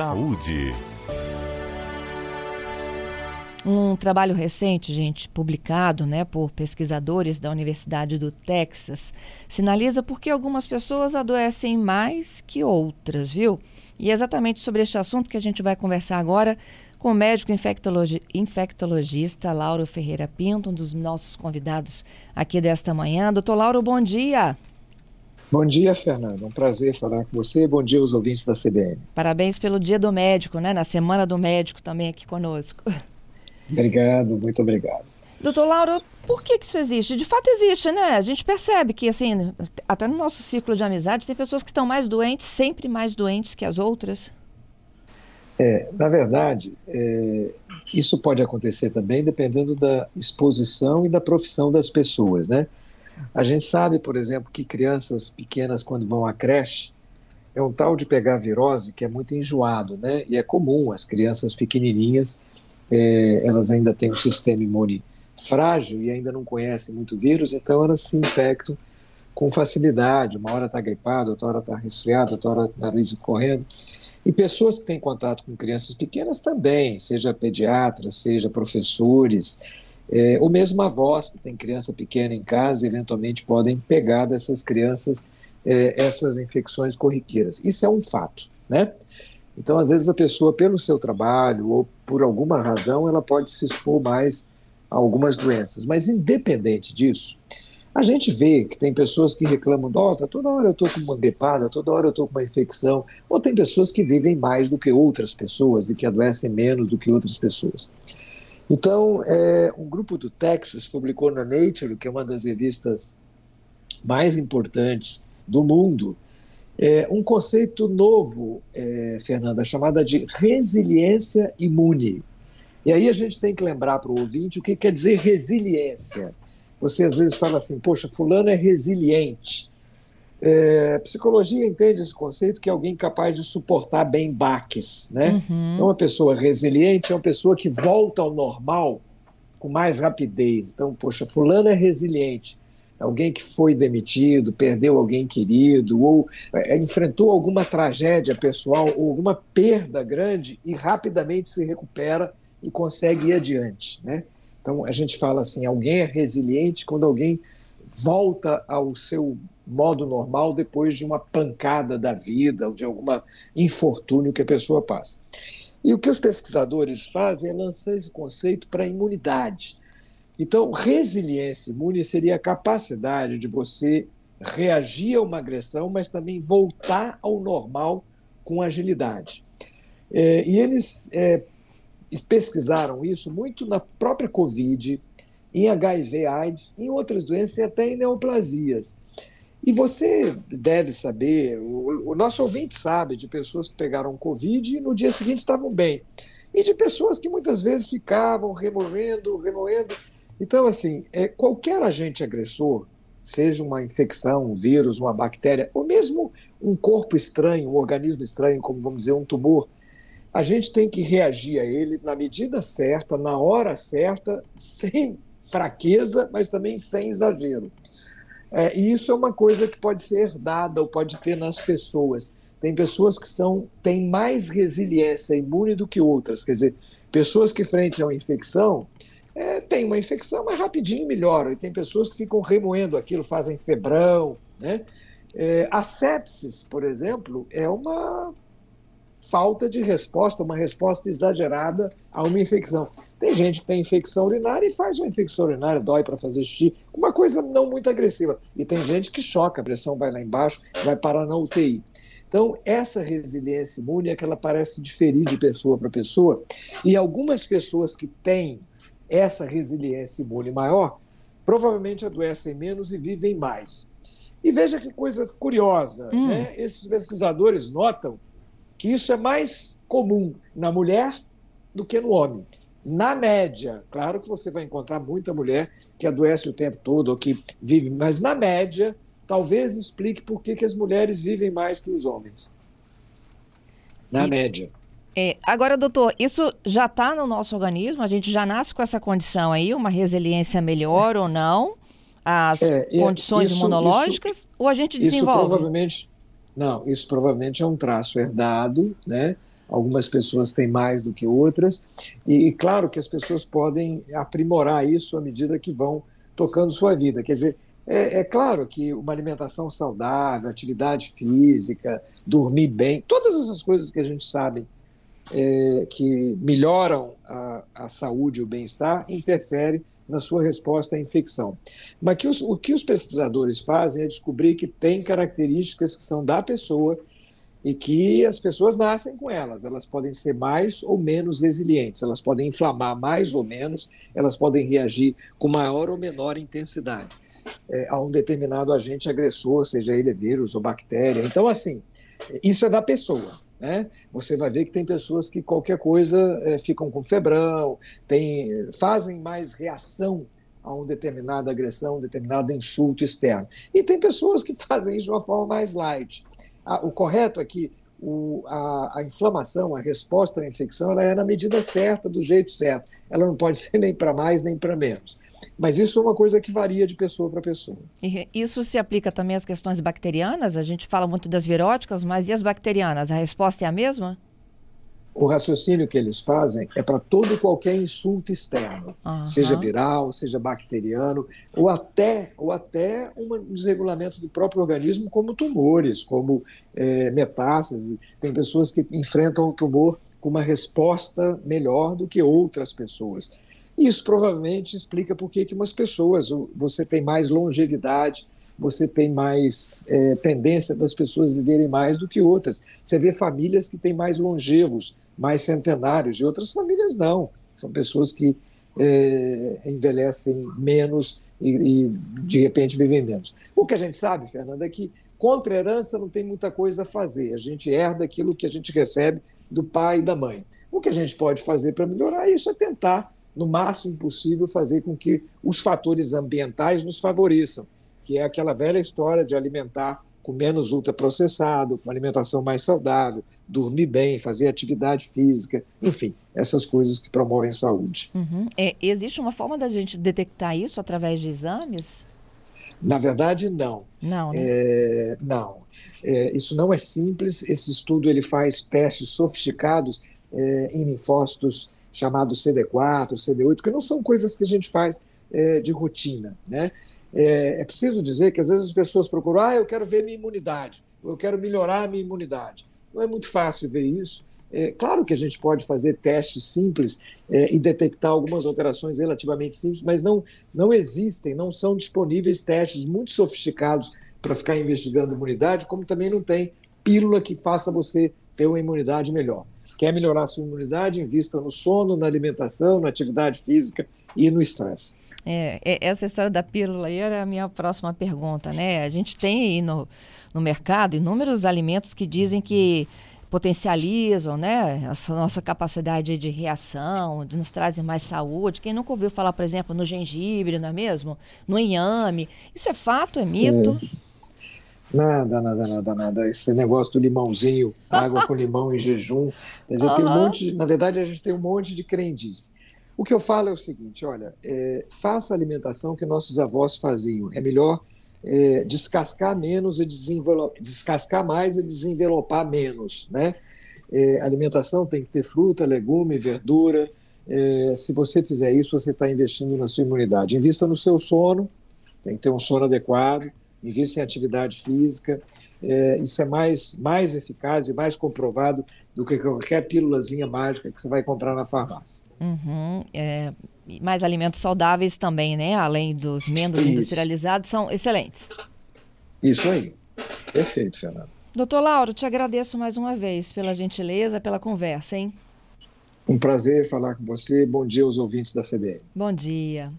Saúde. Um trabalho recente, gente, publicado né, por pesquisadores da Universidade do Texas, sinaliza por que algumas pessoas adoecem mais que outras, viu? E é exatamente sobre este assunto que a gente vai conversar agora com o médico infectologi infectologista Lauro Ferreira Pinto, um dos nossos convidados aqui desta manhã. Doutor Lauro, bom dia. Bom dia, Fernando. Um prazer falar com você. Bom dia aos ouvintes da CBN. Parabéns pelo Dia do Médico, né? Na Semana do Médico também aqui conosco. Obrigado, muito obrigado. Doutor Lauro, por que, que isso existe? De fato existe, né? A gente percebe que, assim, até no nosso círculo de amizades, tem pessoas que estão mais doentes, sempre mais doentes que as outras. É, na verdade, é, isso pode acontecer também dependendo da exposição e da profissão das pessoas, né? A gente sabe, por exemplo, que crianças pequenas, quando vão à creche, é um tal de pegar virose que é muito enjoado, né? E é comum as crianças pequenininhas é, elas ainda têm um sistema imune frágil e ainda não conhecem muito vírus, então elas se infectam com facilidade. Uma hora está gripada, outra hora está resfriada, outra hora nariz correndo. E pessoas que têm contato com crianças pequenas também, seja pediatras, seja professores, é, ou mesmo avós que têm criança pequena em casa, eventualmente podem pegar dessas crianças é, essas infecções corriqueiras. Isso é um fato, né? Então, às vezes, a pessoa, pelo seu trabalho ou por alguma razão, ela pode se expor mais a algumas doenças. Mas, independente disso, a gente vê que tem pessoas que reclamam, oh, toda hora eu estou com uma gripada, toda hora eu estou com uma infecção, ou tem pessoas que vivem mais do que outras pessoas e que adoecem menos do que outras pessoas. Então, é, um grupo do Texas publicou na Nature, que é uma das revistas mais importantes do mundo, é, um conceito novo, é, Fernanda, chamada de resiliência imune. E aí a gente tem que lembrar para o ouvinte o que quer dizer resiliência. Você às vezes fala assim, poxa, fulano é resiliente. É, psicologia entende esse conceito que é alguém capaz de suportar bem baques, né? Uhum. Então, uma pessoa resiliente é uma pessoa que volta ao normal com mais rapidez. Então, poxa, fulano é resiliente alguém que foi demitido, perdeu alguém querido, ou é, enfrentou alguma tragédia pessoal, ou alguma perda grande e rapidamente se recupera e consegue ir adiante. Né? Então a gente fala assim: alguém é resiliente quando alguém volta ao seu modo normal depois de uma pancada da vida ou de alguma infortúnio que a pessoa passa. E o que os pesquisadores fazem é lançar esse conceito para a imunidade. Então, resiliência imune seria a capacidade de você reagir a uma agressão, mas também voltar ao normal com agilidade. É, e eles é, pesquisaram isso muito na própria Covid, em HIV/AIDS, em outras doenças e até em neoplasias. E você deve saber, o, o, nosso ouvinte sabe de pessoas que pegaram Covid e no dia seguinte estavam bem. E de pessoas que muitas vezes ficavam remoendo, remoendo então, assim, é, qualquer agente agressor, seja uma infecção, um vírus, uma bactéria, ou mesmo um corpo estranho, um organismo estranho, como vamos dizer, um tumor, a gente tem que reagir a ele na medida certa, na hora certa, sem fraqueza, mas também sem exagero. É, e isso é uma coisa que pode ser herdada ou pode ter nas pessoas. Tem pessoas que são têm mais resiliência imune do que outras. Quer dizer, pessoas que frente a uma infecção é, tem uma infecção, mas rapidinho melhora. E tem pessoas que ficam remoendo aquilo, fazem febrão. Né? É, a sepsis, por exemplo, é uma falta de resposta, uma resposta exagerada a uma infecção. Tem gente que tem infecção urinária e faz uma infecção urinária, dói para fazer xixi, uma coisa não muito agressiva. E tem gente que choca, a pressão vai lá embaixo, vai parar na UTI. Então, essa resiliência imune é que ela parece diferir de pessoa para pessoa, e algumas pessoas que têm essa resiliência imune maior, provavelmente adoecem menos e vivem mais. E veja que coisa curiosa, hum. né? esses pesquisadores notam que isso é mais comum na mulher do que no homem. Na média, claro que você vai encontrar muita mulher que adoece o tempo todo ou que vive, mas na média, talvez explique por que, que as mulheres vivem mais que os homens. Na e, média. É, agora, doutor, isso já está no nosso organismo? A gente já nasce com essa condição aí, uma resiliência melhor ou não? As é, é condições isso, imunológicas? Isso, ou a gente desenvolve? Isso provavelmente, não, isso provavelmente é um traço herdado, né? algumas pessoas têm mais do que outras, e, e claro que as pessoas podem aprimorar isso à medida que vão tocando sua vida. Quer dizer, é, é, claro que uma alimentação saudável, atividade física, dormir bem, todas essas coisas que a gente sabe é, que melhoram a, a saúde e o bem-estar, interfere na sua resposta à infecção. Mas que os, o que os pesquisadores fazem é descobrir que tem características que são da pessoa e que as pessoas nascem com elas. Elas podem ser mais ou menos resilientes, elas podem inflamar mais ou menos, elas podem reagir com maior ou menor intensidade é, a um determinado agente agressor, seja ele vírus ou bactéria. Então, assim, isso é da pessoa. Né? Você vai ver que tem pessoas que qualquer coisa é, ficam com febrão, tem, fazem mais reação a uma determinada agressão, um determinado insulto externo. E tem pessoas que fazem isso de uma forma mais light. o correto é que o, a, a, inflamação, a resposta à infecção, ela é na medida certa, do jeito certo. Ela não pode ser nem para mais nem para menos. Mas isso é uma coisa que varia de pessoa para pessoa. E isso se aplica também às questões bacterianas? A gente fala muito das viróticas, mas e as bacterianas? A resposta é a mesma? O raciocínio que eles fazem é para todo e qualquer insulto externo, uhum. seja viral, seja bacteriano, ou até, ou até um desregulamento do próprio organismo, como tumores, como é, metástases. Tem pessoas que enfrentam o tumor com uma resposta melhor do que outras pessoas. Isso provavelmente explica por que umas pessoas você tem mais longevidade, você tem mais é, tendência das pessoas viverem mais do que outras. Você vê famílias que têm mais longevos, mais centenários, e outras famílias não. São pessoas que é, envelhecem menos e, e, de repente, vivem menos. O que a gente sabe, Fernanda, é que contra herança não tem muita coisa a fazer. A gente herda aquilo que a gente recebe do pai e da mãe. O que a gente pode fazer para melhorar isso é tentar no máximo possível, fazer com que os fatores ambientais nos favoreçam, que é aquela velha história de alimentar com menos ultraprocessado, com alimentação mais saudável, dormir bem, fazer atividade física, enfim, essas coisas que promovem saúde. Uhum. É, existe uma forma da gente detectar isso através de exames? Na verdade, não. Não, né? é, não. É, isso não é simples. Esse estudo ele faz testes sofisticados é, em linfócitos chamado CD4, CD8, que não são coisas que a gente faz é, de rotina. Né? É, é, preciso dizer que às vezes as pessoas procuram, ah, eu quero ver minha imunidade, eu quero melhorar a minha imunidade. Não é muito fácil ver isso. É, claro que a gente pode fazer testes simples é, e detectar algumas alterações relativamente simples, mas não, não existem, não são disponíveis testes muito sofisticados para ficar investigando imunidade, como também não tem pílula que faça você ter uma imunidade melhor. Quer melhorar a sua imunidade? Invista no sono, na alimentação, na atividade física e no estresse. É, é, essa história da pílula aí era a minha próxima pergunta, né? A gente tem aí no, no mercado inúmeros alimentos que dizem que potencializam, né, a nossa capacidade de reação, de nos trazem mais saúde. Quem nunca ouviu falar, por exemplo, no gengibre, não é mesmo? No inhame. Isso é fato, é mito? É. Nada, nada, nada, nada. Esse negócio do limãozinho, água com limão em jejum. Quer dizer, uhum. tem um monte, de, na verdade, a gente tem um monte de crendice. O que eu falo é o seguinte: olha, é, faça a alimentação que nossos avós faziam. É melhor é, descascar menos e descascar mais e desenvelopar menos, né? É, alimentação tem que ter fruta, legume, verdura. É, se você fizer isso, você está investindo na sua imunidade. Invista no seu sono, tem que ter um sono adequado invista em atividade física. É, isso é mais, mais eficaz e mais comprovado do que qualquer pílulazinha mágica que você vai comprar na farmácia. Uhum, é, mais alimentos saudáveis também, né? Além dos menos isso. industrializados, são excelentes. Isso aí. Perfeito, Fernando. Doutor Lauro, te agradeço mais uma vez pela gentileza, pela conversa, hein? Um prazer falar com você. Bom dia aos ouvintes da CBN. Bom dia.